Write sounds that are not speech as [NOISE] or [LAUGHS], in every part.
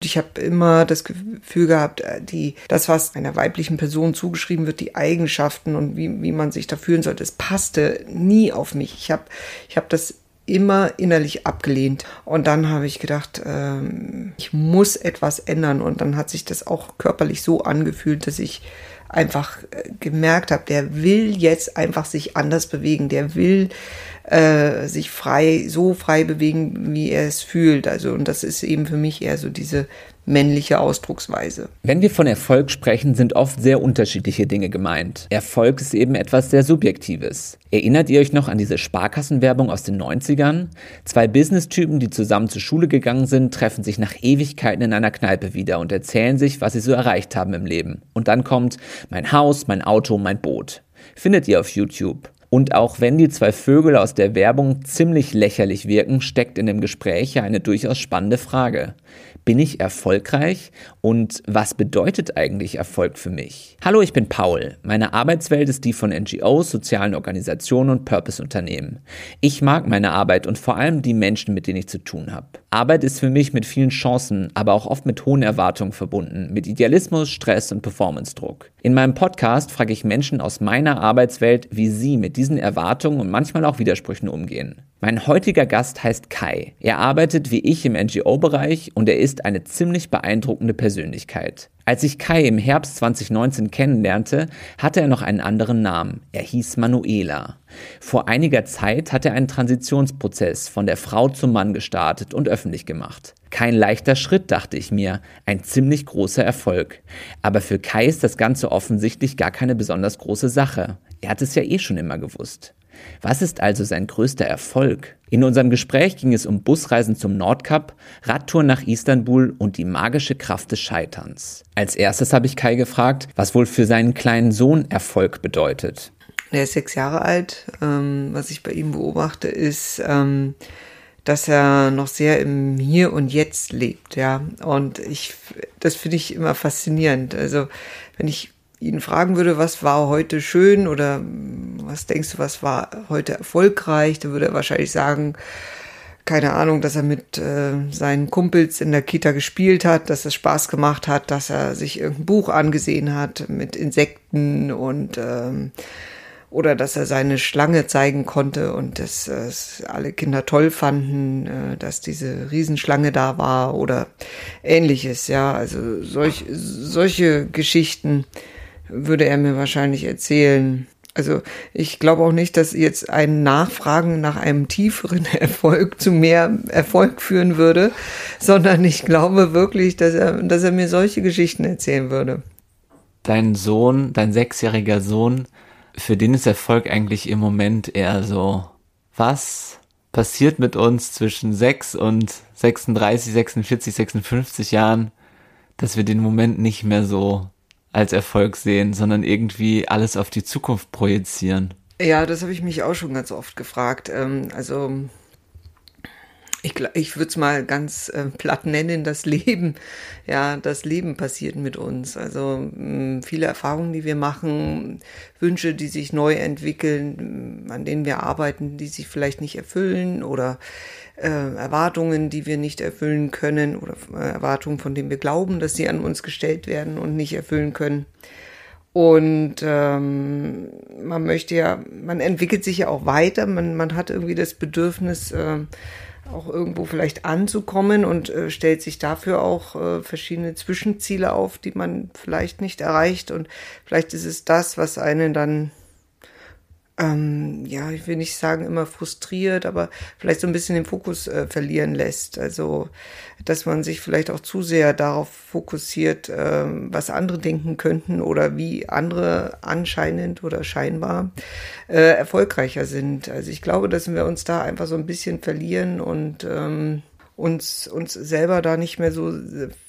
Ich habe immer das Gefühl gehabt, äh, die, das, was einer weiblichen Person zugeschrieben wird, die Eigenschaften und wie, wie man sich da fühlen sollte, das passte nie auf mich. Ich habe ich hab das immer innerlich abgelehnt. Und dann habe ich gedacht, ähm, ich muss etwas ändern. Und dann hat sich das auch körperlich so angefühlt, dass ich einfach äh, gemerkt habe, der will jetzt einfach sich anders bewegen. Der will äh, sich frei, so frei bewegen, wie er es fühlt. Also, und das ist eben für mich eher so diese männliche Ausdrucksweise. Wenn wir von Erfolg sprechen, sind oft sehr unterschiedliche Dinge gemeint. Erfolg ist eben etwas sehr Subjektives. Erinnert ihr euch noch an diese Sparkassenwerbung aus den 90ern? Zwei Business-Typen, die zusammen zur Schule gegangen sind, treffen sich nach Ewigkeiten in einer Kneipe wieder und erzählen sich, was sie so erreicht haben im Leben. Und dann kommt mein Haus, mein Auto, mein Boot. Findet ihr auf YouTube. Und auch wenn die zwei Vögel aus der Werbung ziemlich lächerlich wirken, steckt in dem Gespräch ja eine durchaus spannende Frage. Bin ich erfolgreich? Und was bedeutet eigentlich Erfolg für mich? Hallo, ich bin Paul. Meine Arbeitswelt ist die von NGOs, sozialen Organisationen und Purpose-Unternehmen. Ich mag meine Arbeit und vor allem die Menschen, mit denen ich zu tun habe. Arbeit ist für mich mit vielen Chancen, aber auch oft mit hohen Erwartungen verbunden, mit Idealismus, Stress und Performance-Druck. In meinem Podcast frage ich Menschen aus meiner Arbeitswelt, wie sie mit diesen Erwartungen und manchmal auch Widersprüchen umgehen. Mein heutiger Gast heißt Kai. Er arbeitet wie ich im NGO-Bereich und er ist eine ziemlich beeindruckende Persönlichkeit. Als ich Kai im Herbst 2019 kennenlernte, hatte er noch einen anderen Namen. Er hieß Manuela. Vor einiger Zeit hat er einen Transitionsprozess von der Frau zum Mann gestartet und öffentlich gemacht. Kein leichter Schritt, dachte ich mir, ein ziemlich großer Erfolg. Aber für Kai ist das Ganze offensichtlich gar keine besonders große Sache. Er hat es ja eh schon immer gewusst. Was ist also sein größter Erfolg? In unserem Gespräch ging es um Busreisen zum Nordkap, Radtouren nach Istanbul und die magische Kraft des Scheiterns. Als erstes habe ich Kai gefragt, was wohl für seinen kleinen Sohn Erfolg bedeutet. Er ist sechs Jahre alt. Ähm, was ich bei ihm beobachte, ist, ähm, dass er noch sehr im Hier und Jetzt lebt, ja. Und ich, das finde ich immer faszinierend. Also, wenn ich ihn fragen würde, was war heute schön oder was denkst du, was war heute erfolgreich, dann würde er wahrscheinlich sagen, keine Ahnung, dass er mit äh, seinen Kumpels in der Kita gespielt hat, dass es Spaß gemacht hat, dass er sich irgendein Buch angesehen hat mit Insekten und ähm, oder dass er seine Schlange zeigen konnte und dass äh, alle Kinder toll fanden, äh, dass diese Riesenschlange da war oder ähnliches, ja, also solch, solche Geschichten würde er mir wahrscheinlich erzählen. Also ich glaube auch nicht, dass jetzt ein Nachfragen nach einem tieferen [LAUGHS] Erfolg zu mehr Erfolg führen würde, sondern ich glaube wirklich, dass er, dass er mir solche Geschichten erzählen würde. Dein Sohn, dein sechsjähriger Sohn, für den ist Erfolg eigentlich im Moment eher so, was passiert mit uns zwischen sechs und 36, 46, 56 Jahren, dass wir den Moment nicht mehr so als Erfolg sehen, sondern irgendwie alles auf die Zukunft projizieren. Ja, das habe ich mich auch schon ganz oft gefragt. Ähm, also ich, ich würde es mal ganz äh, platt nennen, das Leben. Ja, das Leben passiert mit uns. Also viele Erfahrungen, die wir machen, Wünsche, die sich neu entwickeln, an denen wir arbeiten, die sich vielleicht nicht erfüllen oder äh, Erwartungen, die wir nicht erfüllen können oder äh, Erwartungen, von denen wir glauben, dass sie an uns gestellt werden und nicht erfüllen können. Und ähm, man möchte ja, man entwickelt sich ja auch weiter, man, man hat irgendwie das Bedürfnis, äh, auch irgendwo vielleicht anzukommen und äh, stellt sich dafür auch äh, verschiedene Zwischenziele auf, die man vielleicht nicht erreicht. Und vielleicht ist es das, was einen dann ähm, ja, ich will nicht sagen immer frustriert, aber vielleicht so ein bisschen den Fokus äh, verlieren lässt. Also, dass man sich vielleicht auch zu sehr darauf fokussiert, äh, was andere denken könnten oder wie andere anscheinend oder scheinbar äh, erfolgreicher sind. Also ich glaube, dass wir uns da einfach so ein bisschen verlieren und ähm, uns, uns selber da nicht mehr so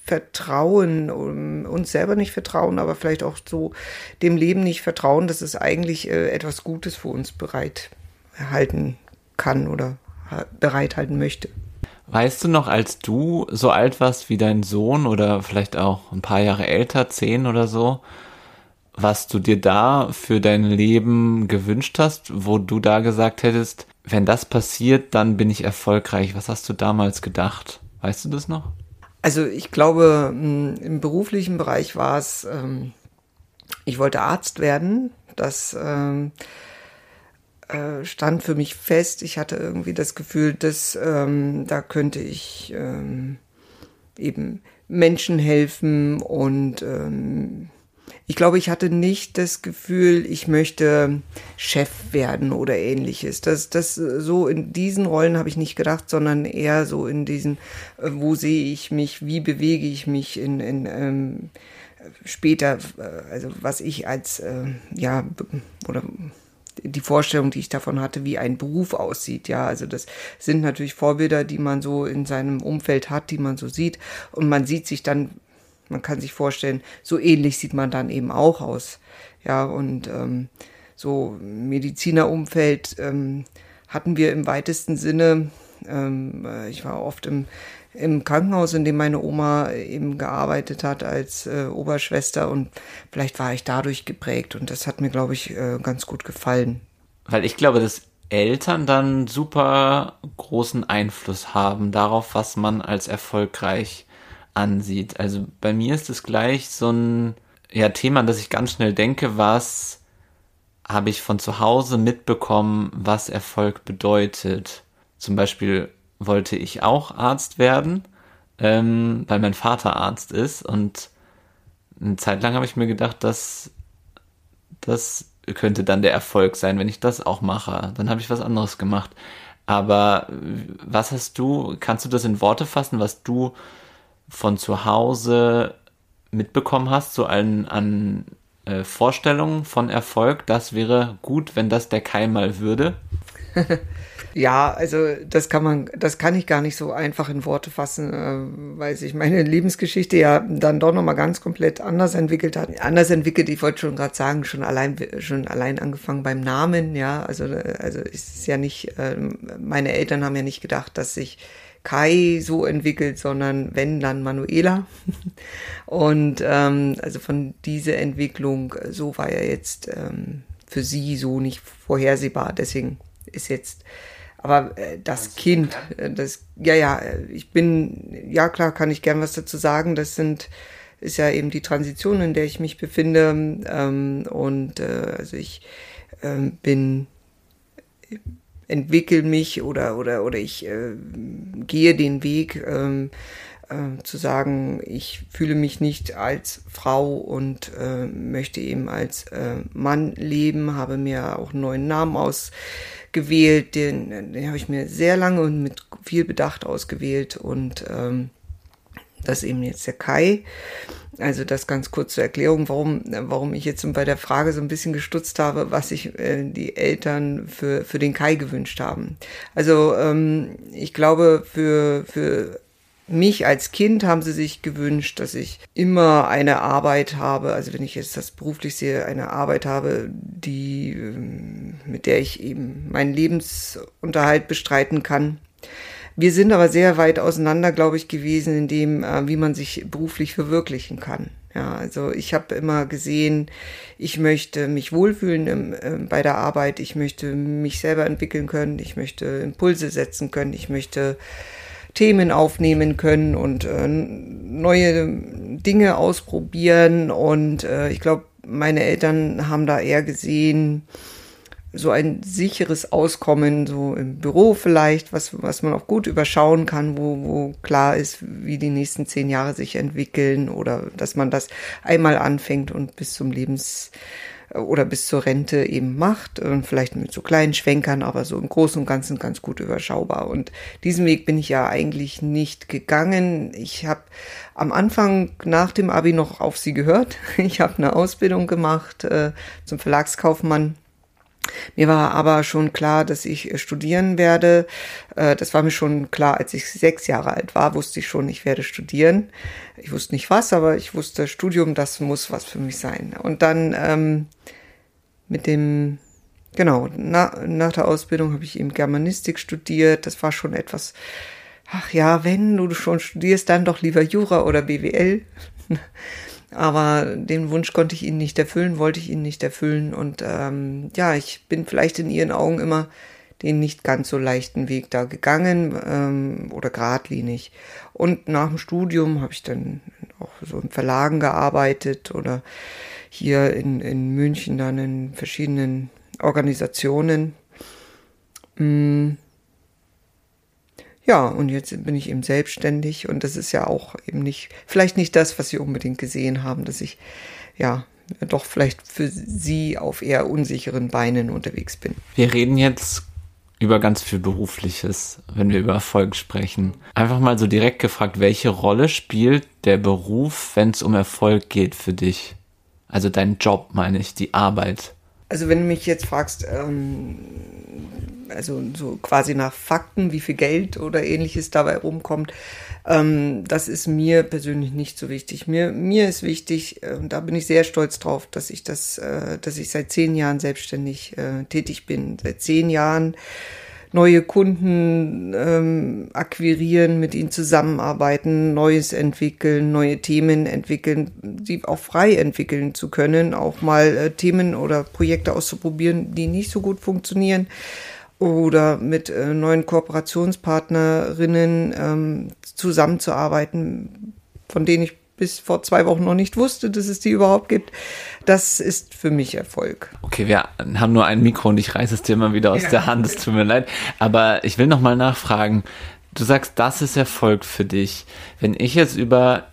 vertrauen, uns selber nicht vertrauen, aber vielleicht auch so dem Leben nicht vertrauen, dass es eigentlich äh, etwas Gutes für uns bereithalten kann oder bereithalten möchte. Weißt du noch, als du so alt warst wie dein Sohn oder vielleicht auch ein paar Jahre älter, zehn oder so, was du dir da für dein Leben gewünscht hast, wo du da gesagt hättest, wenn das passiert, dann bin ich erfolgreich. Was hast du damals gedacht? Weißt du das noch? Also ich glaube, mm, im beruflichen Bereich war es, ähm, ich wollte Arzt werden. Das ähm, äh, stand für mich fest. Ich hatte irgendwie das Gefühl, dass ähm, da könnte ich ähm, eben Menschen helfen und ähm, ich glaube, ich hatte nicht das Gefühl, ich möchte Chef werden oder ähnliches. Das, das so in diesen Rollen habe ich nicht gedacht, sondern eher so in diesen, äh, wo sehe ich mich, wie bewege ich mich in, in ähm, später, äh, also was ich als äh, ja oder die Vorstellung, die ich davon hatte, wie ein Beruf aussieht. Ja, also das sind natürlich Vorbilder, die man so in seinem Umfeld hat, die man so sieht. Und man sieht sich dann, man kann sich vorstellen, so ähnlich sieht man dann eben auch aus. Ja, und ähm, so Medizinerumfeld ähm, hatten wir im weitesten Sinne. Ähm, äh, ich war oft im im Krankenhaus, in dem meine Oma eben gearbeitet hat als äh, Oberschwester und vielleicht war ich dadurch geprägt und das hat mir, glaube ich, äh, ganz gut gefallen. Weil ich glaube, dass Eltern dann super großen Einfluss haben darauf, was man als erfolgreich ansieht. Also bei mir ist es gleich so ein ja, Thema, an das ich ganz schnell denke, was habe ich von zu Hause mitbekommen, was Erfolg bedeutet. Zum Beispiel wollte ich auch Arzt werden, ähm, weil mein Vater Arzt ist und eine Zeit lang habe ich mir gedacht, dass das könnte dann der Erfolg sein, wenn ich das auch mache. Dann habe ich was anderes gemacht. Aber was hast du, kannst du das in Worte fassen, was du von zu Hause mitbekommen hast, so an, an äh, Vorstellungen von Erfolg? Das wäre gut, wenn das der Keim mal würde. [LAUGHS] Ja, also das kann man, das kann ich gar nicht so einfach in Worte fassen, äh, weil sich meine Lebensgeschichte ja dann doch nochmal ganz komplett anders entwickelt hat. Anders entwickelt, ich wollte schon gerade sagen, schon allein, schon allein angefangen beim Namen, ja, also, also ist es ja nicht, äh, meine Eltern haben ja nicht gedacht, dass sich Kai so entwickelt, sondern wenn, dann Manuela. [LAUGHS] Und ähm, also von dieser Entwicklung, so war ja jetzt ähm, für sie so nicht vorhersehbar. Deswegen ist jetzt aber äh, das Kind, äh, das, ja, ja, ich bin, ja klar, kann ich gern was dazu sagen. Das sind, ist ja eben die Transition, in der ich mich befinde. Ähm, und äh, also ich ähm, bin, entwickle mich oder oder oder ich äh, gehe den Weg. Ähm, äh, zu sagen, ich fühle mich nicht als Frau und äh, möchte eben als äh, Mann leben, habe mir auch einen neuen Namen aus gewählt. Den, den habe ich mir sehr lange und mit viel Bedacht ausgewählt und ähm, das ist eben jetzt der Kai. Also das ganz kurz zur Erklärung, warum, warum ich jetzt bei der Frage so ein bisschen gestutzt habe, was sich äh, die Eltern für, für den Kai gewünscht haben. Also ähm, ich glaube, für, für mich als Kind haben sie sich gewünscht, dass ich immer eine Arbeit habe, also wenn ich jetzt das beruflich sehe, eine Arbeit habe, die, ähm, mit der ich eben meinen Lebensunterhalt bestreiten kann. Wir sind aber sehr weit auseinander, glaube ich, gewesen in dem, äh, wie man sich beruflich verwirklichen kann. Ja, also ich habe immer gesehen, ich möchte mich wohlfühlen im, äh, bei der Arbeit, ich möchte mich selber entwickeln können, ich möchte Impulse setzen können, ich möchte Themen aufnehmen können und äh, neue Dinge ausprobieren. Und äh, ich glaube, meine Eltern haben da eher gesehen, so ein sicheres Auskommen, so im Büro vielleicht, was, was man auch gut überschauen kann, wo, wo klar ist, wie die nächsten zehn Jahre sich entwickeln oder dass man das einmal anfängt und bis zum Lebens, oder bis zur Rente eben macht und vielleicht mit so kleinen Schwenkern, aber so im Großen und Ganzen ganz gut überschaubar. Und diesen Weg bin ich ja eigentlich nicht gegangen. Ich habe am Anfang nach dem Abi noch auf sie gehört. [LAUGHS] Ich habe eine Ausbildung gemacht äh, zum Verlagskaufmann mir war aber schon klar, dass ich äh, studieren werde. Äh, das war mir schon klar, als ich sechs Jahre alt war, wusste ich schon, ich werde studieren. Ich wusste nicht was, aber ich wusste, Studium, das muss was für mich sein. Und dann ähm, mit dem, genau, na, nach der Ausbildung habe ich eben Germanistik studiert. Das war schon etwas, ach ja, wenn du schon studierst, dann doch lieber Jura oder BWL. [LAUGHS] Aber den Wunsch konnte ich ihnen nicht erfüllen, wollte ich ihnen nicht erfüllen. Und ähm, ja, ich bin vielleicht in ihren Augen immer den nicht ganz so leichten Weg da gegangen ähm, oder geradlinig. Und nach dem Studium habe ich dann auch so in Verlagen gearbeitet oder hier in, in München dann in verschiedenen Organisationen. Mm. Ja, und jetzt bin ich eben selbstständig und das ist ja auch eben nicht, vielleicht nicht das, was Sie unbedingt gesehen haben, dass ich ja doch vielleicht für Sie auf eher unsicheren Beinen unterwegs bin. Wir reden jetzt über ganz viel Berufliches, wenn wir über Erfolg sprechen. Einfach mal so direkt gefragt, welche Rolle spielt der Beruf, wenn es um Erfolg geht für dich? Also dein Job, meine ich, die Arbeit. Also wenn du mich jetzt fragst, ähm, also so quasi nach Fakten, wie viel Geld oder ähnliches dabei rumkommt, ähm, das ist mir persönlich nicht so wichtig. Mir, mir ist wichtig, äh, da bin ich sehr stolz drauf, dass ich das, äh, dass ich seit zehn Jahren selbstständig äh, tätig bin. Seit zehn Jahren neue Kunden ähm, akquirieren, mit ihnen zusammenarbeiten, Neues entwickeln, neue Themen entwickeln, sie auch frei entwickeln zu können, auch mal äh, Themen oder Projekte auszuprobieren, die nicht so gut funktionieren. Oder mit äh, neuen Kooperationspartnerinnen ähm, zusammenzuarbeiten, von denen ich bis vor zwei Wochen noch nicht wusste, dass es die überhaupt gibt. Das ist für mich Erfolg. Okay, wir haben nur ein Mikro und ich reiße es dir immer wieder aus ja. der Hand. Es tut mir leid. Aber ich will noch mal nachfragen. Du sagst, das ist Erfolg für dich. Wenn ich jetzt über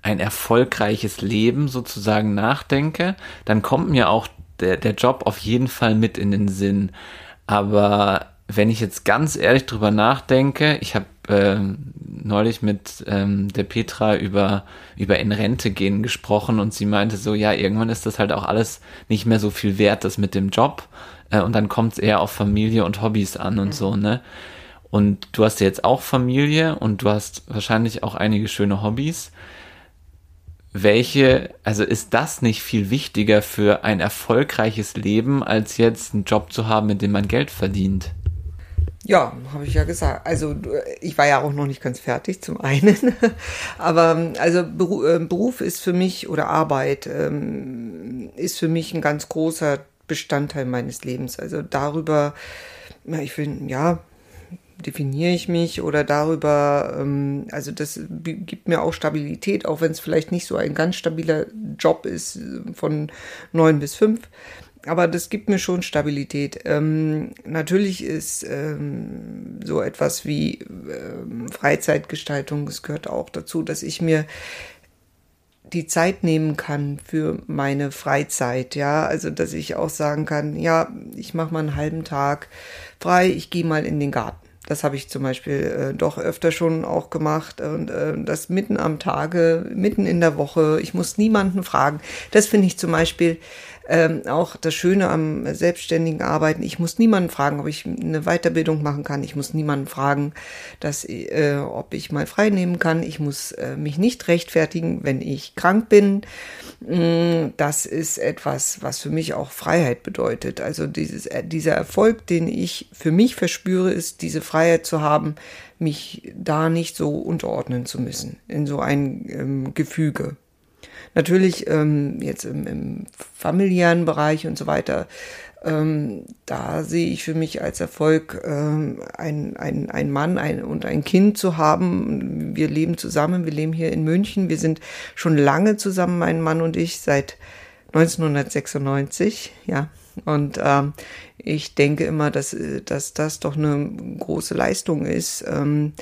ein erfolgreiches Leben sozusagen nachdenke, dann kommt mir auch der, der Job auf jeden Fall mit in den Sinn. Aber wenn ich jetzt ganz ehrlich drüber nachdenke, ich habe äh, neulich mit ähm, der Petra über, über in Rente gehen gesprochen und sie meinte so, ja, irgendwann ist das halt auch alles nicht mehr so viel wert, das mit dem Job. Äh, und dann kommt es eher auf Familie und Hobbys an und mhm. so, ne? Und du hast ja jetzt auch Familie und du hast wahrscheinlich auch einige schöne Hobbys. Welche, also ist das nicht viel wichtiger für ein erfolgreiches Leben, als jetzt einen Job zu haben, mit dem man Geld verdient? Ja, habe ich ja gesagt. Also ich war ja auch noch nicht ganz fertig zum einen, [LAUGHS] aber also äh, Beruf ist für mich oder Arbeit ähm, ist für mich ein ganz großer Bestandteil meines Lebens. Also darüber, ich finde, ja, definiere ich mich oder darüber, ähm, also das gibt mir auch Stabilität, auch wenn es vielleicht nicht so ein ganz stabiler Job ist äh, von neun bis fünf aber das gibt mir schon Stabilität. Ähm, natürlich ist ähm, so etwas wie ähm, Freizeitgestaltung, es gehört auch dazu, dass ich mir die Zeit nehmen kann für meine Freizeit, ja, also dass ich auch sagen kann, ja, ich mache mal einen halben Tag frei, ich gehe mal in den Garten. Das habe ich zum Beispiel äh, doch öfter schon auch gemacht und äh, das mitten am Tage, mitten in der Woche. Ich muss niemanden fragen. Das finde ich zum Beispiel ähm, auch das Schöne am selbstständigen Arbeiten. Ich muss niemanden fragen, ob ich eine Weiterbildung machen kann. Ich muss niemanden fragen, dass, äh, ob ich mal frei nehmen kann. Ich muss äh, mich nicht rechtfertigen, wenn ich krank bin. Mm, das ist etwas, was für mich auch Freiheit bedeutet. Also dieses, äh, dieser Erfolg, den ich für mich verspüre, ist diese Freiheit zu haben, mich da nicht so unterordnen zu müssen in so ein ähm, Gefüge. Natürlich ähm, jetzt im, im familiären Bereich und so weiter, ähm, da sehe ich für mich als Erfolg, ähm, ein, ein, ein Mann ein, und ein Kind zu haben. Wir leben zusammen, wir leben hier in München. Wir sind schon lange zusammen, mein Mann und ich, seit 1996, ja. Und ähm, ich denke immer, dass, dass das doch eine große Leistung ist. Ähm,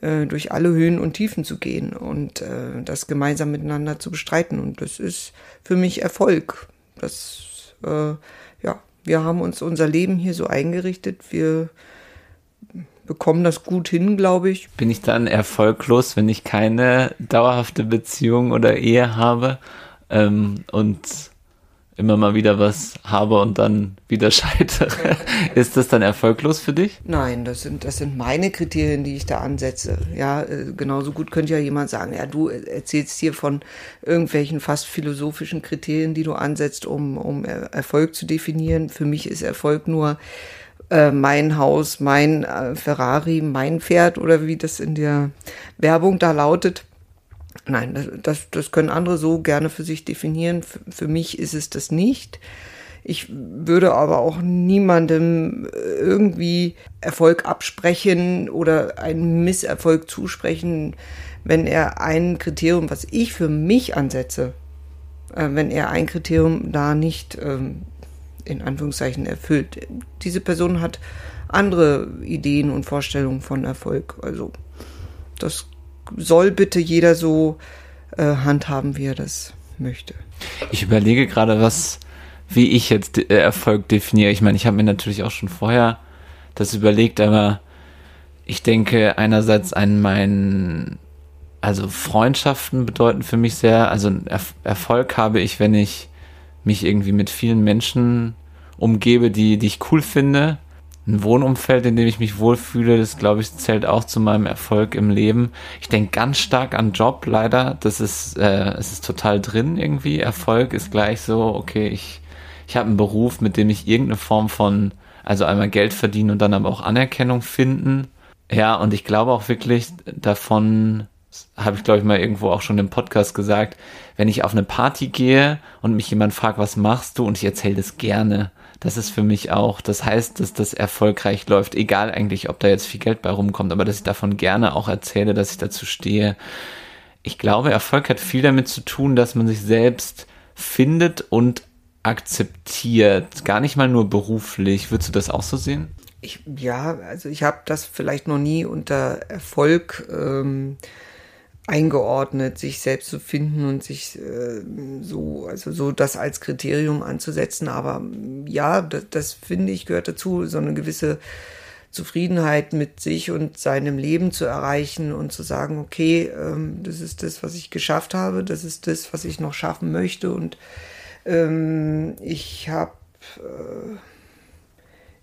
äh, durch alle Höhen und Tiefen zu gehen und äh, das gemeinsam miteinander zu bestreiten. Und das ist für mich Erfolg. Das, äh, ja, wir haben uns unser Leben hier so eingerichtet. Wir bekommen das gut hin, glaube ich. Bin ich dann erfolglos, wenn ich keine dauerhafte Beziehung oder Ehe habe ähm, und immer mal wieder was habe und dann wieder [LAUGHS] scheitere. Ist das dann erfolglos für dich? Nein, das sind, das sind meine Kriterien, die ich da ansetze. Ja, äh, genauso gut könnte ja jemand sagen, ja, du erzählst hier von irgendwelchen fast philosophischen Kriterien, die du ansetzt, um, um Erfolg zu definieren. Für mich ist Erfolg nur äh, mein Haus, mein äh, Ferrari, mein Pferd oder wie das in der Werbung da lautet. Nein, das, das, können andere so gerne für sich definieren. Für, für mich ist es das nicht. ich würde aber auch niemandem irgendwie Erfolg absprechen oder einen Misserfolg zusprechen, wenn er ein Kriterium, was ich für mich ansetze, äh, wenn er ein Kriterium da nicht ähm, in Anführungszeichen erfüllt. Diese Person hat andere Ideen und Vorstellungen von Erfolg. Also das soll bitte jeder so äh, handhaben, wie er das möchte. Ich überlege gerade, was, wie ich jetzt äh, Erfolg definiere. Ich meine, ich habe mir natürlich auch schon vorher das überlegt, aber ich denke einerseits an meinen, also Freundschaften bedeuten für mich sehr, also Erfolg habe ich, wenn ich mich irgendwie mit vielen Menschen umgebe, die, die ich cool finde ein Wohnumfeld, in dem ich mich wohlfühle, das glaube ich zählt auch zu meinem Erfolg im Leben. Ich denke ganz stark an Job, leider. Das ist, äh, es ist total drin irgendwie. Erfolg ist gleich so, okay, ich, ich habe einen Beruf, mit dem ich irgendeine Form von, also einmal Geld verdienen und dann aber auch Anerkennung finden. Ja, und ich glaube auch wirklich davon, habe ich glaube ich mal irgendwo auch schon im Podcast gesagt, wenn ich auf eine Party gehe und mich jemand fragt, was machst du und ich erzähle das gerne das ist für mich auch, das heißt, dass das erfolgreich läuft, egal eigentlich, ob da jetzt viel Geld bei rumkommt, aber dass ich davon gerne auch erzähle, dass ich dazu stehe. Ich glaube, Erfolg hat viel damit zu tun, dass man sich selbst findet und akzeptiert, gar nicht mal nur beruflich. Würdest du das auch so sehen? Ich, ja, also ich habe das vielleicht noch nie unter Erfolg ähm, eingeordnet, sich selbst zu finden und sich äh, so, also so das als Kriterium anzusetzen. Aber ja, das, das finde ich gehört dazu, so eine gewisse Zufriedenheit mit sich und seinem Leben zu erreichen und zu sagen, okay, ähm, das ist das, was ich geschafft habe, das ist das, was ich noch schaffen möchte und ähm, ich habe äh,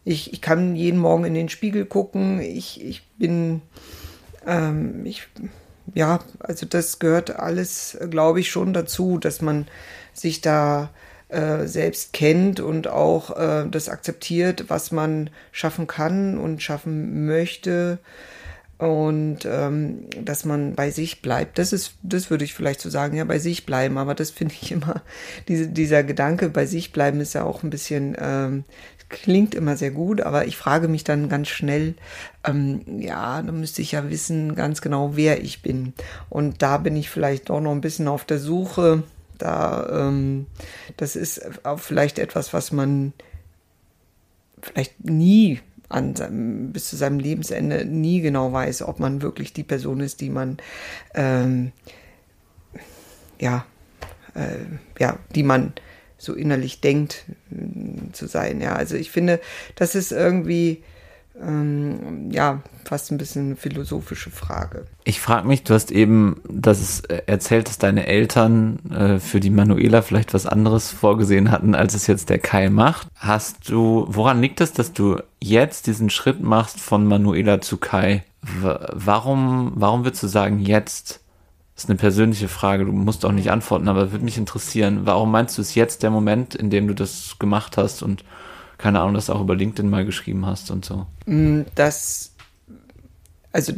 ich, ich kann jeden Morgen in den Spiegel gucken, ich, ich bin ähm, ich ja, also das gehört alles, glaube ich, schon dazu, dass man sich da äh, selbst kennt und auch äh, das akzeptiert, was man schaffen kann und schaffen möchte und ähm, dass man bei sich bleibt. Das ist, das würde ich vielleicht so sagen, ja, bei sich bleiben. Aber das finde ich [LAUGHS] immer, diese, dieser Gedanke bei sich bleiben ist ja auch ein bisschen ähm, klingt immer sehr gut, aber ich frage mich dann ganz schnell, ähm, ja, da müsste ich ja wissen ganz genau, wer ich bin. Und da bin ich vielleicht auch noch ein bisschen auf der Suche. Da, ähm, das ist auch vielleicht etwas, was man vielleicht nie an seinem, bis zu seinem Lebensende nie genau weiß, ob man wirklich die Person ist, die man ähm, ja, äh, ja, die man so innerlich denkt mm, zu sein. Ja, also ich finde, das ist irgendwie ähm, ja fast ein bisschen eine philosophische Frage. Ich frage mich, du hast eben, äh, erzählt, dass deine Eltern äh, für die Manuela vielleicht was anderes vorgesehen hatten, als es jetzt der Kai macht. Hast du, woran liegt es, dass du jetzt diesen Schritt machst von Manuela zu Kai? W warum, warum würdest du sagen jetzt? Das ist eine persönliche Frage, du musst auch nicht antworten, aber würde mich interessieren, warum meinst du, es jetzt der Moment, in dem du das gemacht hast und keine Ahnung, das auch über LinkedIn mal geschrieben hast und so? Mm, das, also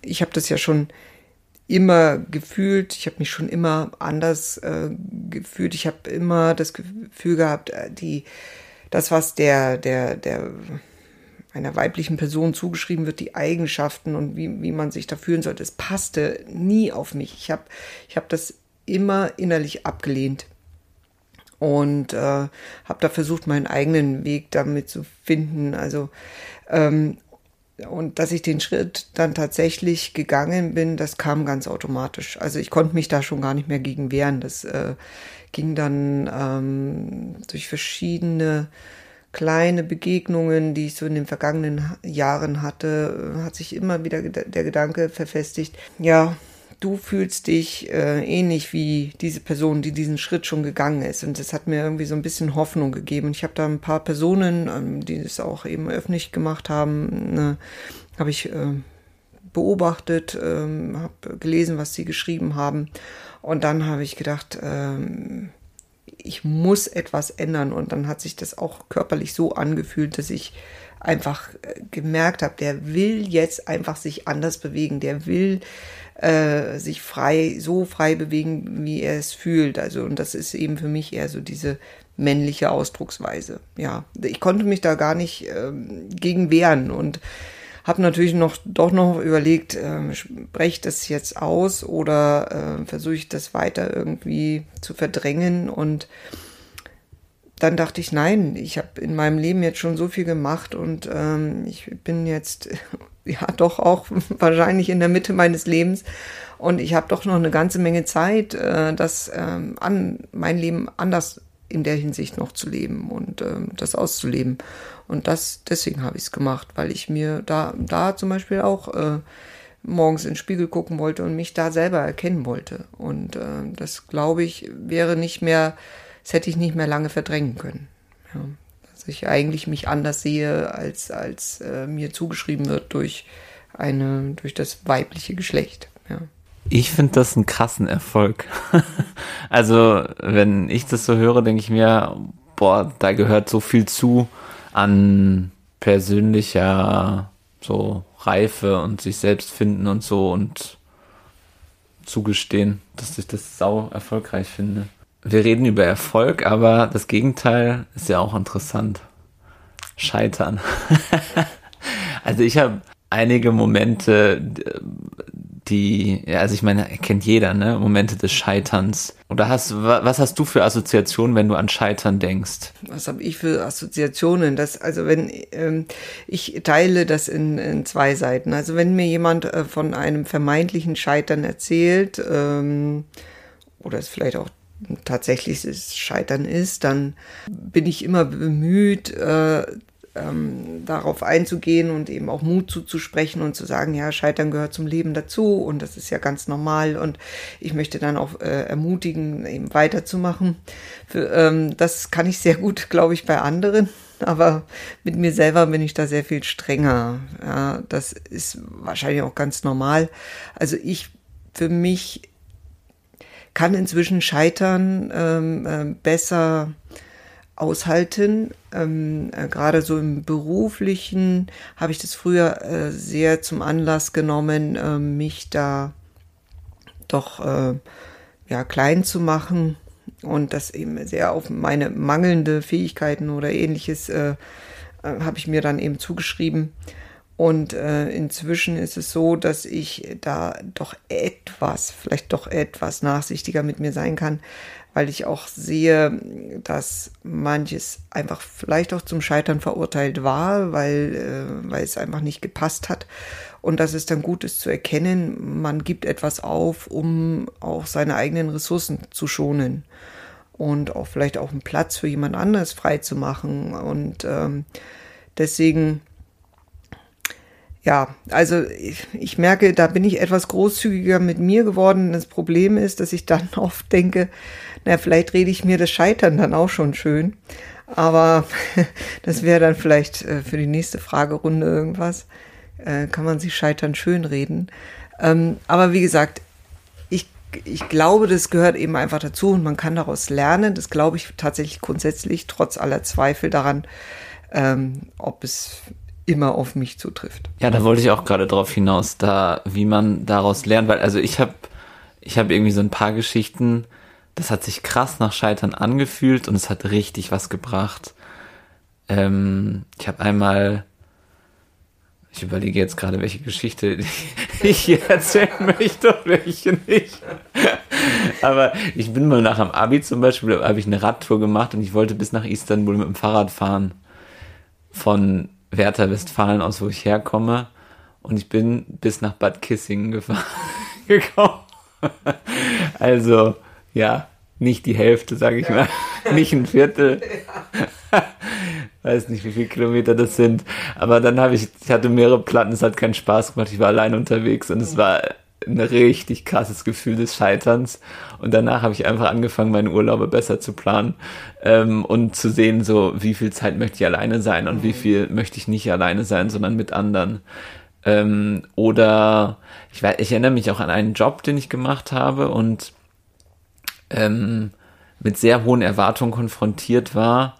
ich habe das ja schon immer gefühlt, ich habe mich schon immer anders äh, gefühlt, ich habe immer das Gefühl gehabt, äh, die, das, was der, der, der einer weiblichen Person zugeschrieben wird, die Eigenschaften und wie, wie man sich da fühlen sollte. Es passte nie auf mich. Ich habe ich hab das immer innerlich abgelehnt und äh, habe da versucht, meinen eigenen Weg damit zu finden. Also ähm, und dass ich den Schritt dann tatsächlich gegangen bin, das kam ganz automatisch. Also ich konnte mich da schon gar nicht mehr gegen wehren. Das äh, ging dann ähm, durch verschiedene kleine Begegnungen, die ich so in den vergangenen Jahren hatte, hat sich immer wieder der Gedanke verfestigt, ja, du fühlst dich äh, ähnlich wie diese Person, die diesen Schritt schon gegangen ist. Und das hat mir irgendwie so ein bisschen Hoffnung gegeben. Ich habe da ein paar Personen, ähm, die es auch eben öffentlich gemacht haben, ne, habe ich äh, beobachtet, ähm, habe gelesen, was sie geschrieben haben. Und dann habe ich gedacht, ähm, ich muss etwas ändern. Und dann hat sich das auch körperlich so angefühlt, dass ich einfach äh, gemerkt habe, der will jetzt einfach sich anders bewegen, der will äh, sich frei, so frei bewegen, wie er es fühlt. Also, und das ist eben für mich eher so diese männliche Ausdrucksweise. Ja, ich konnte mich da gar nicht ähm, gegen wehren und habe natürlich noch doch noch überlegt, äh, spreche ich das jetzt aus oder äh, versuche ich das weiter irgendwie zu verdrängen. Und dann dachte ich, nein, ich habe in meinem Leben jetzt schon so viel gemacht und ähm, ich bin jetzt [LAUGHS] ja doch auch [LAUGHS] wahrscheinlich in der Mitte meines Lebens. Und ich habe doch noch eine ganze Menge Zeit, äh, das ähm, an mein Leben anders in der Hinsicht noch zu leben und ähm, das auszuleben. Und das deswegen habe ich es gemacht, weil ich mir da da zum Beispiel auch äh, morgens in den Spiegel gucken wollte und mich da selber erkennen wollte. Und äh, das glaube ich wäre nicht mehr das hätte ich nicht mehr lange verdrängen können. Ja, dass ich eigentlich mich anders sehe, als, als äh, mir zugeschrieben wird durch, eine, durch das weibliche Geschlecht. Ja. Ich finde das einen krassen Erfolg. [LAUGHS] also, wenn ich das so höre, denke ich mir, boah, da gehört so viel zu an persönlicher so Reife und sich selbst finden und so und zugestehen, dass ich das sau erfolgreich finde wir reden über Erfolg, aber das Gegenteil ist ja auch interessant. Scheitern. [LAUGHS] also ich habe einige Momente, die, also ich meine, kennt jeder, ne? Momente des Scheiterns. Oder hast, was hast du für Assoziationen, wenn du an Scheitern denkst? Was habe ich für Assoziationen? Das, also wenn ähm, ich teile das in, in zwei Seiten. Also wenn mir jemand äh, von einem vermeintlichen Scheitern erzählt, ähm, oder es vielleicht auch tatsächliches Scheitern ist, dann bin ich immer bemüht, äh, ähm, darauf einzugehen und eben auch Mut zuzusprechen und zu sagen, ja, Scheitern gehört zum Leben dazu und das ist ja ganz normal und ich möchte dann auch äh, ermutigen, eben weiterzumachen. Für, ähm, das kann ich sehr gut, glaube ich, bei anderen, aber mit mir selber bin ich da sehr viel strenger. Ja, das ist wahrscheinlich auch ganz normal. Also ich für mich kann inzwischen Scheitern ähm, äh, besser aushalten. Ähm, äh, Gerade so im beruflichen habe ich das früher äh, sehr zum Anlass genommen, äh, mich da doch äh, ja klein zu machen und das eben sehr auf meine mangelnde Fähigkeiten oder ähnliches äh, äh, habe ich mir dann eben zugeschrieben. Und äh, inzwischen ist es so, dass ich da doch etwas, vielleicht doch etwas nachsichtiger mit mir sein kann, weil ich auch sehe, dass manches einfach vielleicht auch zum Scheitern verurteilt war, weil, äh, weil es einfach nicht gepasst hat. Und dass es dann gut ist zu erkennen, man gibt etwas auf, um auch seine eigenen Ressourcen zu schonen und auch vielleicht auch einen Platz für jemand anderes frei zu machen. Und ähm, deswegen ja, also ich, ich, merke, da bin ich etwas großzügiger mit mir geworden. Das Problem ist, dass ich dann [LAUGHS] oft denke, na, vielleicht rede ich mir das Scheitern dann auch schon schön. Aber [LAUGHS] das wäre dann vielleicht äh, für die nächste Fragerunde irgendwas. Äh, kann man sich Scheitern schön reden. Ähm, aber wie gesagt, ich, ich glaube, das gehört eben einfach dazu und man kann daraus lernen. Das glaube ich tatsächlich grundsätzlich, trotz aller Zweifel daran, ähm, ob es immer auf mich zutrifft. Ja, da wollte ich auch gerade drauf hinaus, da wie man daraus lernt, weil also ich habe ich habe irgendwie so ein paar Geschichten, das hat sich krass nach Scheitern angefühlt und es hat richtig was gebracht. Ähm, ich habe einmal ich überlege jetzt gerade, welche Geschichte [LAUGHS] ich hier erzählen möchte und welche nicht. Aber ich bin mal nach dem Abi zum Beispiel, habe ich eine Radtour gemacht und ich wollte bis nach Istanbul mit dem Fahrrad fahren. Von Werther Westfalen aus, wo ich herkomme. Und ich bin bis nach Bad Kissingen [LAUGHS] gekommen. also, ja, nicht die Hälfte, sage ich mal. [LAUGHS] nicht ein Viertel. [LAUGHS] [LAUGHS] Weiß nicht, wie viele Kilometer das sind. Aber dann habe ich, ich hatte mehrere Platten, es hat keinen Spaß gemacht. Ich war allein unterwegs und es war ein richtig krasses Gefühl des Scheiterns. Und danach habe ich einfach angefangen, meine Urlaube besser zu planen ähm, und zu sehen, so wie viel Zeit möchte ich alleine sein und wie mhm. viel möchte ich nicht alleine sein, sondern mit anderen. Ähm, oder ich, ich erinnere mich auch an einen Job, den ich gemacht habe und ähm, mit sehr hohen Erwartungen konfrontiert war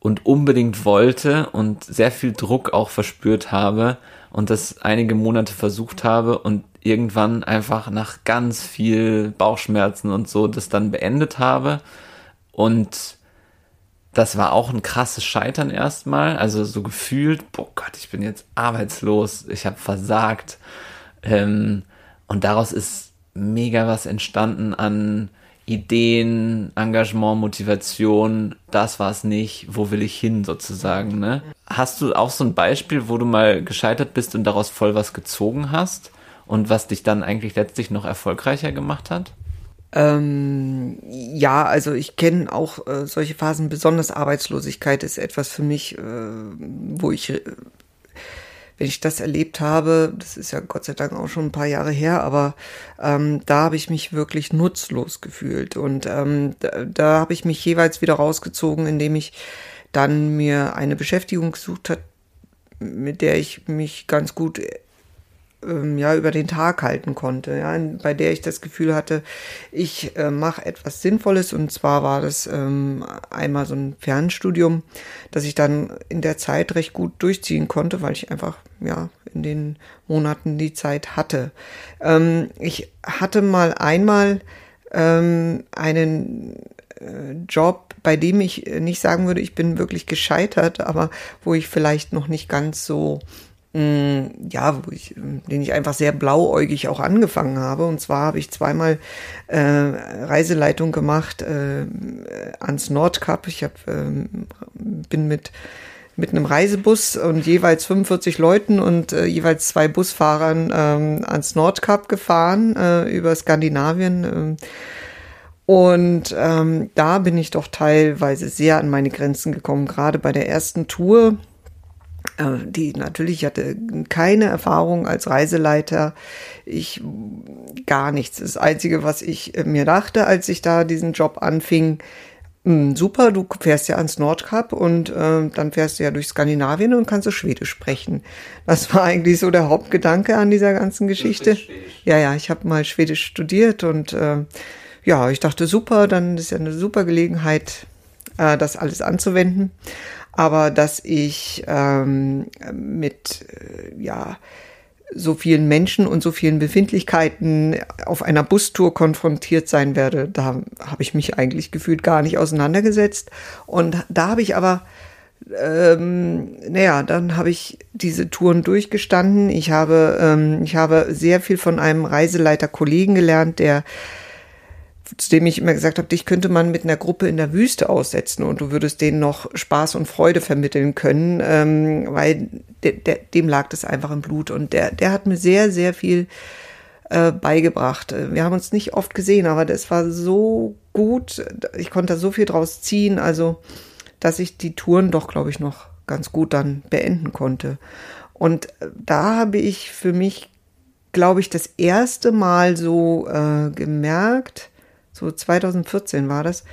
und unbedingt wollte und sehr viel Druck auch verspürt habe und das einige Monate versucht habe und irgendwann einfach nach ganz viel Bauchschmerzen und so das dann beendet habe und das war auch ein krasses Scheitern erstmal. Also so gefühlt, boah Gott, ich bin jetzt arbeitslos, ich habe versagt. Ähm, und daraus ist mega was entstanden an Ideen, Engagement, Motivation, das war es nicht, wo will ich hin sozusagen, ne? Hast du auch so ein Beispiel, wo du mal gescheitert bist und daraus voll was gezogen hast und was dich dann eigentlich letztlich noch erfolgreicher gemacht hat? Ähm, ja, also ich kenne auch äh, solche Phasen, besonders Arbeitslosigkeit ist etwas für mich, äh, wo ich, äh, wenn ich das erlebt habe, das ist ja Gott sei Dank auch schon ein paar Jahre her, aber ähm, da habe ich mich wirklich nutzlos gefühlt. Und ähm, da, da habe ich mich jeweils wieder rausgezogen, indem ich dann mir eine Beschäftigung gesucht hat, mit der ich mich ganz gut ähm, ja über den Tag halten konnte, ja, bei der ich das Gefühl hatte, ich äh, mache etwas Sinnvolles und zwar war das ähm, einmal so ein Fernstudium, das ich dann in der Zeit recht gut durchziehen konnte, weil ich einfach ja in den Monaten die Zeit hatte. Ähm, ich hatte mal einmal ähm, einen äh, Job, bei dem ich nicht sagen würde, ich bin wirklich gescheitert, aber wo ich vielleicht noch nicht ganz so Mm, ja, wo ich, den ich einfach sehr blauäugig auch angefangen habe. Und zwar habe ich zweimal äh, Reiseleitung gemacht äh, ans Nordkap. Ich hab, äh, bin mit mit einem Reisebus und jeweils 45 Leuten und äh, jeweils zwei Busfahrern ähm, ans Nordkap gefahren äh, über Skandinavien. Äh, und ähm, da bin ich doch teilweise sehr an meine Grenzen gekommen, gerade bei der ersten Tour die natürlich hatte keine Erfahrung als Reiseleiter. Ich gar nichts. Das Einzige, was ich äh, mir dachte, als ich da diesen Job anfing, hm, super, du fährst ja ans Nordkap und äh, dann fährst du ja durch Skandinavien und kannst du Schwedisch sprechen. Das war eigentlich so der Hauptgedanke an dieser ganzen Geschichte. Ja, ja, ich habe mal Schwedisch studiert und äh, ja, ich dachte super, dann ist ja eine super Gelegenheit, äh, das alles anzuwenden aber dass ich ähm, mit äh, ja so vielen Menschen und so vielen Befindlichkeiten auf einer Bustour konfrontiert sein werde, da habe ich mich eigentlich gefühlt gar nicht auseinandergesetzt. Und da habe ich aber, ähm, naja, dann habe ich diese Touren durchgestanden. Ich habe, ähm, ich habe sehr viel von einem Reiseleiter Kollegen gelernt, der zu dem ich immer gesagt habe, dich könnte man mit einer Gruppe in der Wüste aussetzen und du würdest denen noch Spaß und Freude vermitteln können, ähm, weil de, de, dem lag das einfach im Blut. Und der, der hat mir sehr, sehr viel äh, beigebracht. Wir haben uns nicht oft gesehen, aber das war so gut. Ich konnte da so viel draus ziehen, also dass ich die Touren doch, glaube ich, noch ganz gut dann beenden konnte. Und da habe ich für mich, glaube ich, das erste Mal so äh, gemerkt, so 2014 war das,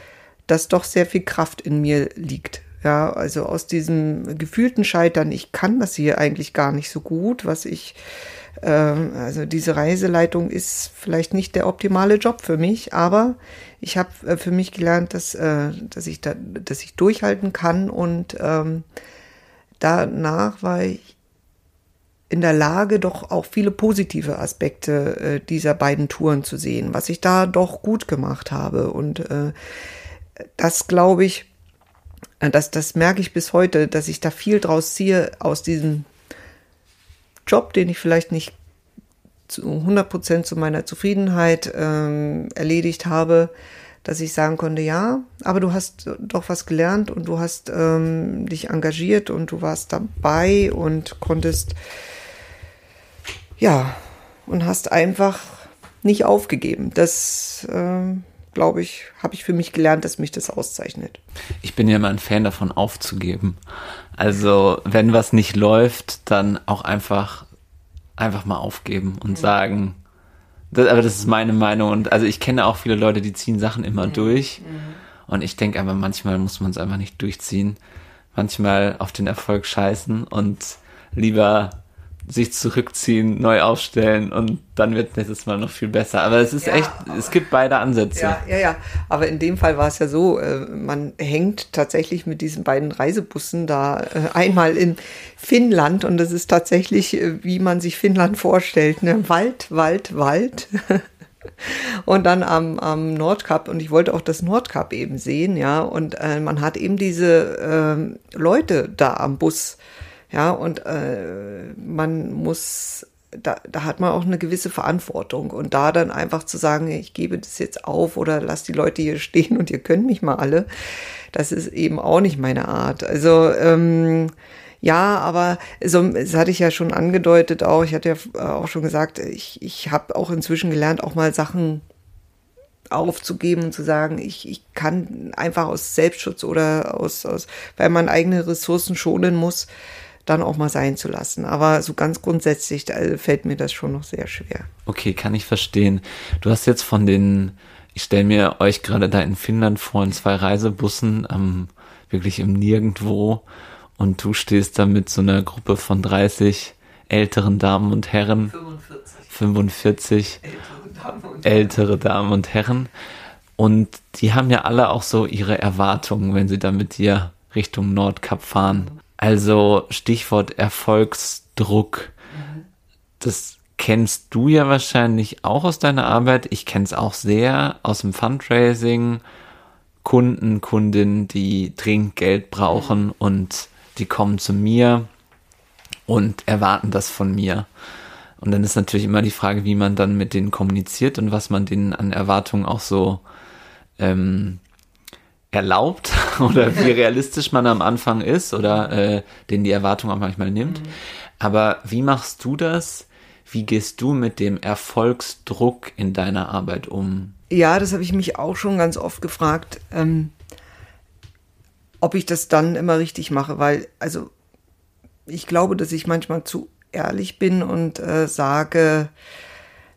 dass doch sehr viel Kraft in mir liegt. Ja, also aus diesem gefühlten Scheitern, ich kann das hier eigentlich gar nicht so gut, was ich, äh, also diese Reiseleitung ist vielleicht nicht der optimale Job für mich, aber ich habe äh, für mich gelernt, dass, äh, dass ich da, dass ich durchhalten kann und ähm, danach war ich in der Lage, doch auch viele positive Aspekte äh, dieser beiden Touren zu sehen, was ich da doch gut gemacht habe. Und äh, das glaube ich, äh, das, das merke ich bis heute, dass ich da viel draus ziehe aus diesem Job, den ich vielleicht nicht zu 100 Prozent zu meiner Zufriedenheit ähm, erledigt habe, dass ich sagen konnte, ja, aber du hast doch was gelernt und du hast ähm, dich engagiert und du warst dabei und konntest ja, und hast einfach nicht aufgegeben. Das, äh, glaube ich, habe ich für mich gelernt, dass mich das auszeichnet. Ich bin ja immer ein Fan davon, aufzugeben. Also, wenn was nicht läuft, dann auch einfach, einfach mal aufgeben und mhm. sagen, das, aber das ist meine Meinung. Und also ich kenne auch viele Leute, die ziehen Sachen immer mhm. durch. Mhm. Und ich denke aber, manchmal muss man es einfach nicht durchziehen. Manchmal auf den Erfolg scheißen und lieber sich zurückziehen, neu aufstellen und dann wird nächstes Mal noch viel besser. Aber es ist ja, echt, es gibt beide Ansätze. Ja, ja, ja. Aber in dem Fall war es ja so, äh, man hängt tatsächlich mit diesen beiden Reisebussen da äh, einmal in Finnland und das ist tatsächlich, äh, wie man sich Finnland vorstellt, ne? Wald, Wald, Wald. [LAUGHS] und dann am, am Nordkap und ich wollte auch das Nordkap eben sehen, ja, und äh, man hat eben diese äh, Leute da am Bus, ja, und äh, man muss da, da hat man auch eine gewisse Verantwortung. Und da dann einfach zu sagen, ich gebe das jetzt auf oder lass die Leute hier stehen und ihr könnt mich mal alle, das ist eben auch nicht meine Art. Also ähm, ja, aber so, das hatte ich ja schon angedeutet auch. Ich hatte ja auch schon gesagt, ich, ich habe auch inzwischen gelernt, auch mal Sachen aufzugeben und zu sagen, ich, ich kann einfach aus Selbstschutz oder aus, aus, weil man eigene Ressourcen schonen muss, dann auch mal sein zu lassen. Aber so ganz grundsätzlich fällt mir das schon noch sehr schwer. Okay, kann ich verstehen. Du hast jetzt von den, ich stelle mir euch gerade da in Finnland vor, in zwei Reisebussen, ähm, wirklich im Nirgendwo und du stehst da mit so einer Gruppe von 30 älteren Damen und Herren. 45. 45 ältere Damen und, ältere Damen und Herren. Und die haben ja alle auch so ihre Erwartungen, wenn sie da mit dir Richtung Nordkap fahren. Also Stichwort Erfolgsdruck. Das kennst du ja wahrscheinlich auch aus deiner Arbeit. Ich kenne es auch sehr aus dem Fundraising. Kunden, Kundinnen, die dringend Geld brauchen und die kommen zu mir und erwarten das von mir. Und dann ist natürlich immer die Frage, wie man dann mit denen kommuniziert und was man denen an Erwartungen auch so ähm, erlaubt [LAUGHS] oder wie realistisch man am Anfang ist oder äh, denen die Erwartung auch manchmal nimmt. Mhm. Aber wie machst du das? Wie gehst du mit dem Erfolgsdruck in deiner Arbeit um? Ja, das habe ich mich auch schon ganz oft gefragt. Ähm, ob ich das dann immer richtig mache, weil, also, ich glaube, dass ich manchmal zu ehrlich bin und äh, sage,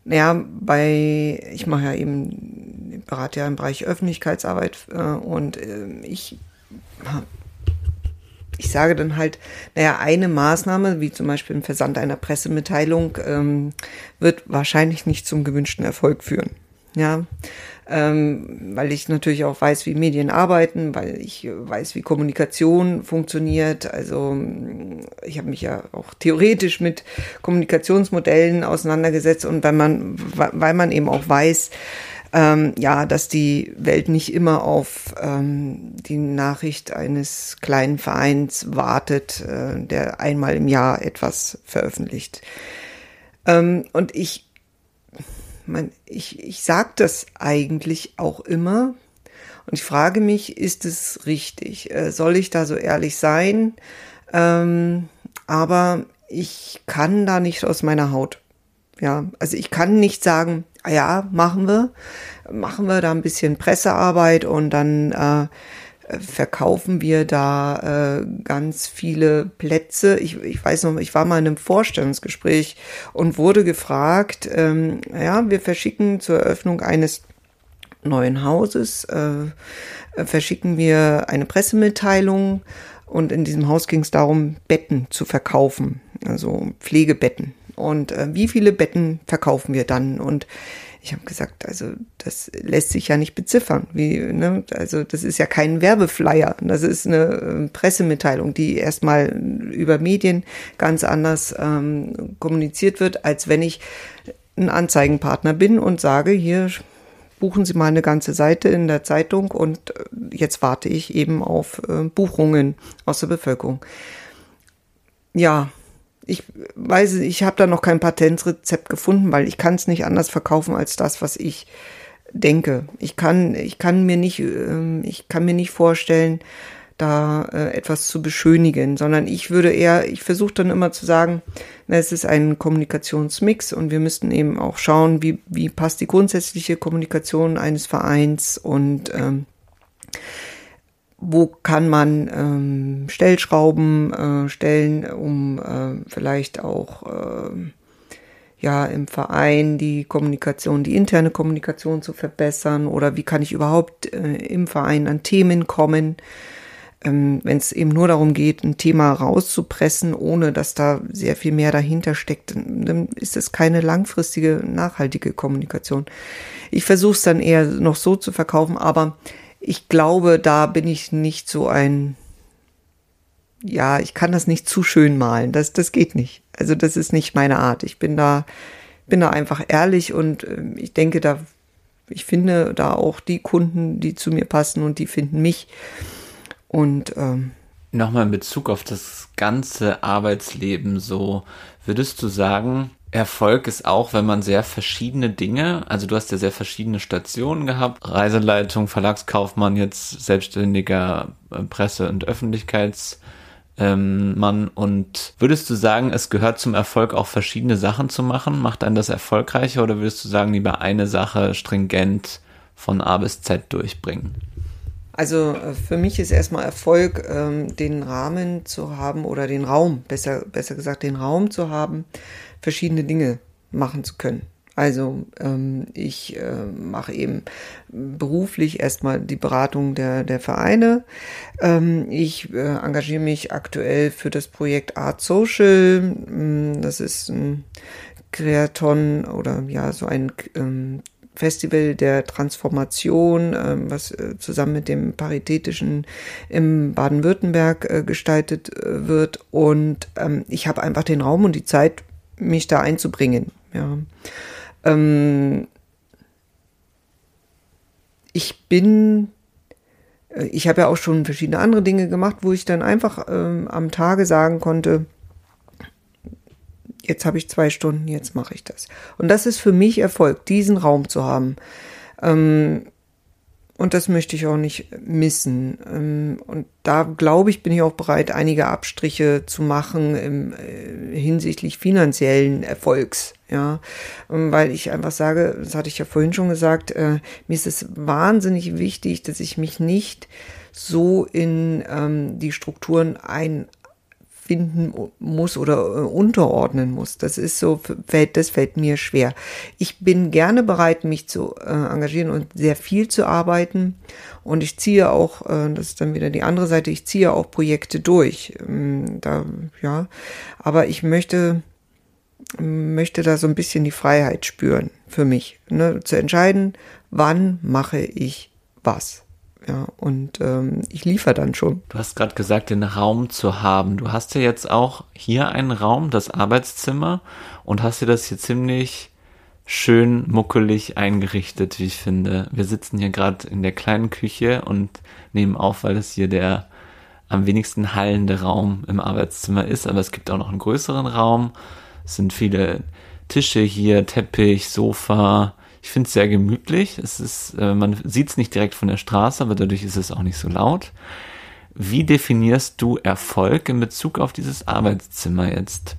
naja, bei, ich mache ja eben, berate ja im Bereich Öffentlichkeitsarbeit äh, und äh, ich, ich sage dann halt, naja, eine Maßnahme, wie zum Beispiel ein Versand einer Pressemitteilung, ähm, wird wahrscheinlich nicht zum gewünschten Erfolg führen. Ja, ähm, weil ich natürlich auch weiß, wie Medien arbeiten, weil ich weiß, wie Kommunikation funktioniert. Also ich habe mich ja auch theoretisch mit Kommunikationsmodellen auseinandergesetzt und weil man, weil man eben auch weiß, ähm, ja, dass die Welt nicht immer auf ähm, die Nachricht eines kleinen Vereins wartet, äh, der einmal im Jahr etwas veröffentlicht. Ähm, und ich man, ich, ich sage das eigentlich auch immer. Und ich frage mich, ist es richtig? Äh, soll ich da so ehrlich sein? Ähm, aber ich kann da nicht aus meiner Haut. Ja, also ich kann nicht sagen, ah ja, machen wir, machen wir da ein bisschen Pressearbeit und dann äh, verkaufen wir da äh, ganz viele Plätze. Ich, ich weiß noch, ich war mal in einem Vorstellungsgespräch und wurde gefragt, ähm, ja, wir verschicken zur Eröffnung eines neuen Hauses, äh, verschicken wir eine Pressemitteilung und in diesem Haus ging es darum, Betten zu verkaufen, also Pflegebetten. Und äh, wie viele Betten verkaufen wir dann? Und ich habe gesagt, also das lässt sich ja nicht beziffern. Wie, ne? Also das ist ja kein Werbeflyer. Das ist eine äh, Pressemitteilung, die erstmal über Medien ganz anders ähm, kommuniziert wird, als wenn ich ein Anzeigenpartner bin und sage, hier buchen Sie mal eine ganze Seite in der Zeitung und äh, jetzt warte ich eben auf äh, Buchungen aus der Bevölkerung. Ja, ich weiß, ich habe da noch kein Patentrezept gefunden, weil ich kann es nicht anders verkaufen als das, was ich denke. Ich kann, ich kann mir nicht, ähm, ich kann mir nicht vorstellen, da äh, etwas zu beschönigen, sondern ich würde eher, ich versuche dann immer zu sagen, na, es ist ein Kommunikationsmix und wir müssten eben auch schauen, wie, wie passt die grundsätzliche Kommunikation eines Vereins und ähm, wo kann man ähm, Stellschrauben äh, stellen, um äh, vielleicht auch äh, ja im Verein die Kommunikation, die interne Kommunikation zu verbessern oder wie kann ich überhaupt äh, im Verein an Themen kommen, ähm, wenn es eben nur darum geht, ein Thema rauszupressen, ohne dass da sehr viel mehr dahinter steckt, dann ist es keine langfristige, nachhaltige Kommunikation. Ich versuche es dann eher noch so zu verkaufen, aber ich glaube, da bin ich nicht so ein, ja, ich kann das nicht zu schön malen. Das, das geht nicht. Also das ist nicht meine Art. Ich bin da bin da einfach ehrlich und äh, ich denke, da, ich finde da auch die Kunden, die zu mir passen und die finden mich. Und ähm, nochmal in Bezug auf das ganze Arbeitsleben so, würdest du sagen, Erfolg ist auch, wenn man sehr verschiedene Dinge, also du hast ja sehr verschiedene Stationen gehabt, Reiseleitung, Verlagskaufmann, jetzt selbstständiger äh, Presse- und Öffentlichkeits- ähm. Und würdest du sagen, es gehört zum Erfolg auch verschiedene Sachen zu machen? Macht einen das erfolgreicher oder würdest du sagen, lieber eine Sache stringent von A bis Z durchbringen? Also äh, für mich ist erstmal Erfolg, ähm, den Rahmen zu haben oder den Raum, besser, besser gesagt, den Raum zu haben, verschiedene Dinge machen zu können. Also ähm, ich äh, mache eben beruflich erstmal die Beratung der, der Vereine. Ähm, ich äh, engagiere mich aktuell für das Projekt Art Social. Mm, das ist ein Kreaton oder ja so ein ähm, Festival der Transformation, ähm, was äh, zusammen mit dem Paritätischen im Baden-Württemberg äh, gestaltet äh, wird. Und ähm, ich habe einfach den Raum und die Zeit, mich da einzubringen. Ja. Ähm, ich bin, äh, ich habe ja auch schon verschiedene andere Dinge gemacht, wo ich dann einfach ähm, am Tage sagen konnte, jetzt habe ich zwei Stunden, jetzt mache ich das. Und das ist für mich Erfolg, diesen Raum zu haben. Ähm, und das möchte ich auch nicht missen. Ähm, und da glaube ich, bin ich auch bereit, einige Abstriche zu machen im, äh, hinsichtlich finanziellen Erfolgs. Ja, ähm, weil ich einfach sage, das hatte ich ja vorhin schon gesagt, äh, mir ist es wahnsinnig wichtig, dass ich mich nicht so in ähm, die Strukturen ein, finden muss oder äh, unterordnen muss. Das ist so, fällt, das fällt mir schwer. Ich bin gerne bereit, mich zu äh, engagieren und sehr viel zu arbeiten. Und ich ziehe auch, äh, das ist dann wieder die andere Seite, ich ziehe auch Projekte durch. Ähm, da, ja, aber ich möchte, möchte da so ein bisschen die Freiheit spüren für mich, ne, zu entscheiden, wann mache ich was. Ja, und ähm, ich liefere dann schon. Du hast gerade gesagt, den Raum zu haben. Du hast ja jetzt auch hier einen Raum, das Arbeitszimmer, und hast dir das hier ziemlich schön muckelig eingerichtet, wie ich finde. Wir sitzen hier gerade in der kleinen Küche und nehmen auf, weil es hier der am wenigsten hallende Raum im Arbeitszimmer ist, aber es gibt auch noch einen größeren Raum. Es sind viele Tische hier, Teppich, Sofa, ich finde es sehr gemütlich. Es ist, äh, man sieht es nicht direkt von der Straße, aber dadurch ist es auch nicht so laut. Wie definierst du Erfolg in Bezug auf dieses Arbeitszimmer jetzt?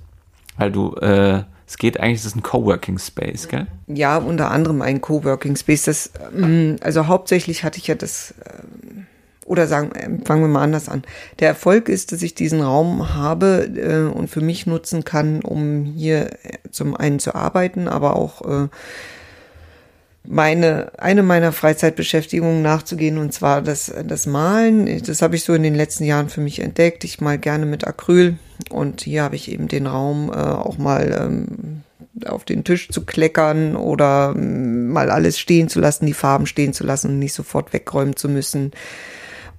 Weil du, äh, es geht eigentlich, es ist ein Coworking Space, gell? Ja, unter anderem ein Coworking Space. Das, ähm, also hauptsächlich hatte ich ja das, ähm, oder sagen, ähm, fangen wir mal anders an. Der Erfolg ist, dass ich diesen Raum habe äh, und für mich nutzen kann, um hier zum einen zu arbeiten, aber auch äh, meine, eine meiner Freizeitbeschäftigungen nachzugehen und zwar das, das Malen. Das habe ich so in den letzten Jahren für mich entdeckt. Ich mal gerne mit Acryl und hier habe ich eben den Raum äh, auch mal ähm, auf den Tisch zu kleckern oder ähm, mal alles stehen zu lassen, die Farben stehen zu lassen und nicht sofort wegräumen zu müssen.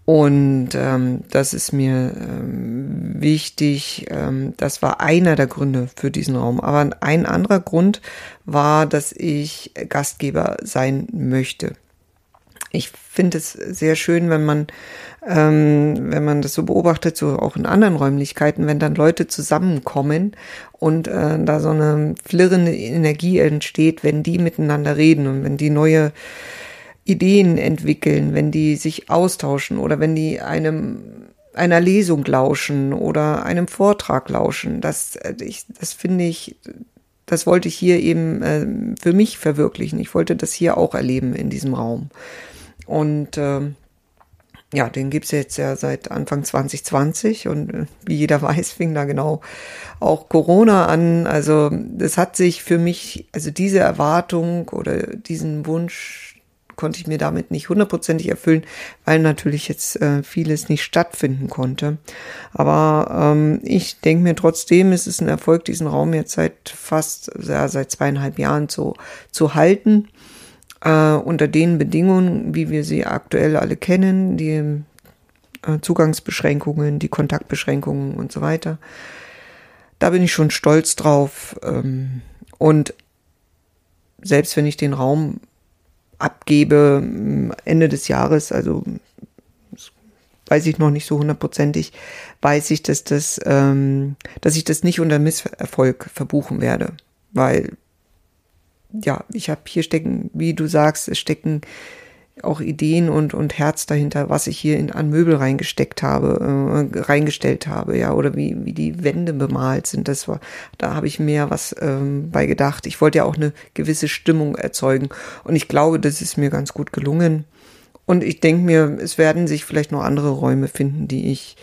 Und ähm, das ist mir ähm, wichtig. Ähm, das war einer der Gründe für diesen Raum. Aber ein anderer Grund war, dass ich Gastgeber sein möchte. Ich finde es sehr schön, wenn man, ähm, wenn man das so beobachtet, so auch in anderen Räumlichkeiten, wenn dann Leute zusammenkommen und äh, da so eine flirrende Energie entsteht, wenn die miteinander reden und wenn die neue Ideen entwickeln, wenn die sich austauschen oder wenn die einem einer Lesung lauschen oder einem Vortrag lauschen. Das, äh, ich, das finde ich, das wollte ich hier eben äh, für mich verwirklichen. Ich wollte das hier auch erleben in diesem Raum. Und äh, ja, den gibt's jetzt ja seit Anfang 2020 und äh, wie jeder [LAUGHS] weiß, fing da genau auch Corona an. Also das hat sich für mich, also diese Erwartung oder diesen Wunsch konnte ich mir damit nicht hundertprozentig erfüllen, weil natürlich jetzt äh, vieles nicht stattfinden konnte. Aber ähm, ich denke mir trotzdem, es ist ein Erfolg, diesen Raum jetzt seit fast, ja, seit zweieinhalb Jahren zu, zu halten. Äh, unter den Bedingungen, wie wir sie aktuell alle kennen, die äh, Zugangsbeschränkungen, die Kontaktbeschränkungen und so weiter. Da bin ich schon stolz drauf. Ähm, und selbst wenn ich den Raum abgebe Ende des Jahres, also weiß ich noch nicht so hundertprozentig, weiß ich, dass das, ähm, dass ich das nicht unter Misserfolg verbuchen werde, weil ja, ich habe hier stecken, wie du sagst, es stecken auch Ideen und, und Herz dahinter, was ich hier in, an Möbel reingesteckt habe, äh, reingestellt habe, ja, oder wie, wie die Wände bemalt sind. Das war, da habe ich mehr was ähm, bei gedacht. Ich wollte ja auch eine gewisse Stimmung erzeugen. Und ich glaube, das ist mir ganz gut gelungen. Und ich denke mir, es werden sich vielleicht noch andere Räume finden, die ich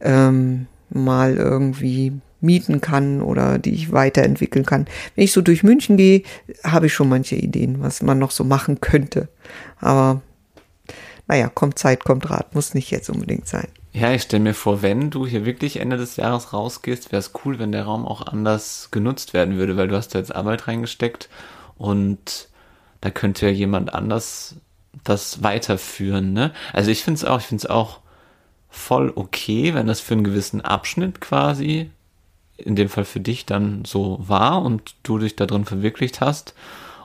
ähm, mal irgendwie mieten kann oder die ich weiterentwickeln kann. Wenn ich so durch München gehe, habe ich schon manche Ideen, was man noch so machen könnte. Aber naja, kommt Zeit, kommt Rat, muss nicht jetzt unbedingt sein. Ja, ich stelle mir vor, wenn du hier wirklich Ende des Jahres rausgehst, wäre es cool, wenn der Raum auch anders genutzt werden würde, weil du hast da jetzt Arbeit reingesteckt und da könnte ja jemand anders das weiterführen. Ne? Also ich finde es auch, ich finde es auch voll okay, wenn das für einen gewissen Abschnitt quasi in dem Fall für dich dann so war und du dich da drin verwirklicht hast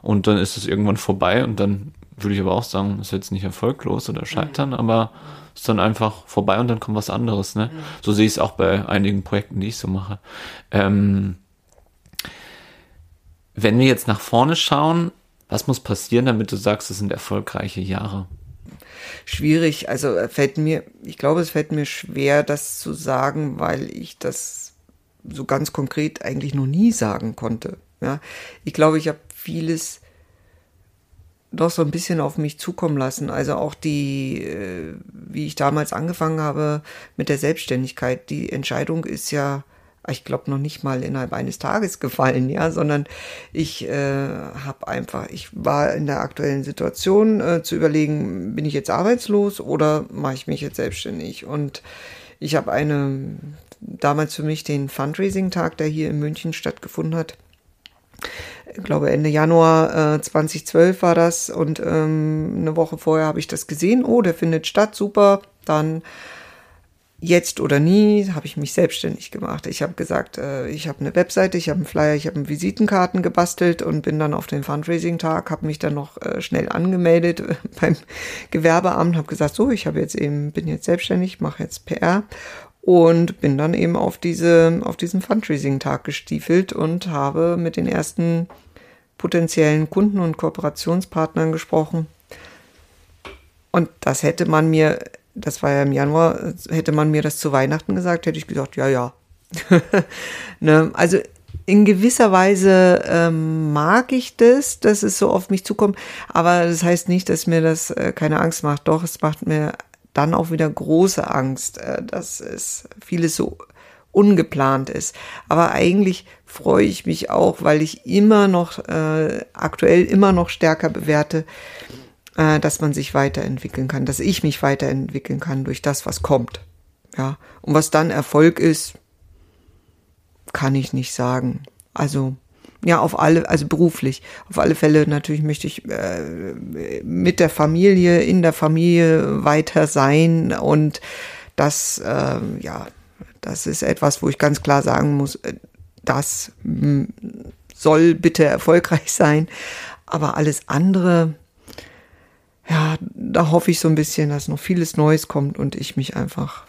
und dann ist es irgendwann vorbei und dann würde ich aber auch sagen, ist jetzt nicht erfolglos oder scheitern, mhm. aber ist dann einfach vorbei und dann kommt was anderes. Ne? Mhm. So sehe ich es auch bei einigen Projekten, die ich so mache. Ähm, wenn wir jetzt nach vorne schauen, was muss passieren, damit du sagst, es sind erfolgreiche Jahre? Schwierig, also äh, fällt mir, ich glaube, es fällt mir schwer, das zu sagen, weil ich das so ganz konkret eigentlich noch nie sagen konnte. Ja, ich glaube, ich habe vieles doch so ein bisschen auf mich zukommen lassen. Also auch die, äh, wie ich damals angefangen habe mit der Selbstständigkeit, die Entscheidung ist ja, ich glaube, noch nicht mal innerhalb eines Tages gefallen, ja, sondern ich äh, habe einfach, ich war in der aktuellen Situation äh, zu überlegen, bin ich jetzt arbeitslos oder mache ich mich jetzt selbstständig? Und ich habe eine damals für mich den Fundraising-Tag, der hier in München stattgefunden hat. Ich glaube, Ende Januar äh, 2012 war das und ähm, eine Woche vorher habe ich das gesehen. Oh, der findet statt, super. Dann jetzt oder nie habe ich mich selbstständig gemacht. Ich habe gesagt, äh, ich habe eine Webseite, ich habe einen Flyer, ich habe Visitenkarten gebastelt und bin dann auf den Fundraising-Tag, habe mich dann noch äh, schnell angemeldet äh, [LAUGHS] beim Gewerbeamt, habe gesagt, so, ich habe jetzt eben, bin jetzt selbstständig, mache jetzt PR und bin dann eben auf diese, auf diesen Fundraising-Tag gestiefelt und habe mit den ersten potenziellen Kunden und Kooperationspartnern gesprochen. Und das hätte man mir, das war ja im Januar, hätte man mir das zu Weihnachten gesagt, hätte ich gesagt, ja, ja. [LAUGHS] ne? Also in gewisser Weise ähm, mag ich das, dass es so auf mich zukommt, aber das heißt nicht, dass mir das äh, keine Angst macht. Doch, es macht mir dann auch wieder große Angst, äh, dass es vieles so ungeplant ist. Aber eigentlich freue ich mich auch, weil ich immer noch, äh, aktuell immer noch stärker bewerte, äh, dass man sich weiterentwickeln kann, dass ich mich weiterentwickeln kann durch das, was kommt. Ja. Und was dann Erfolg ist, kann ich nicht sagen. Also, ja, auf alle, also beruflich. Auf alle Fälle natürlich möchte ich äh, mit der Familie, in der Familie weiter sein und das, äh, ja, das ist etwas, wo ich ganz klar sagen muss, äh, das hm, soll bitte erfolgreich [LAUGHS] sein. Aber alles andere, ja, da hoffe ich so ein bisschen, dass noch vieles Neues kommt und ich mich einfach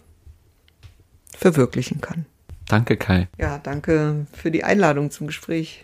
verwirklichen kann. Danke, Kai. Ja, danke für die Einladung zum Gespräch.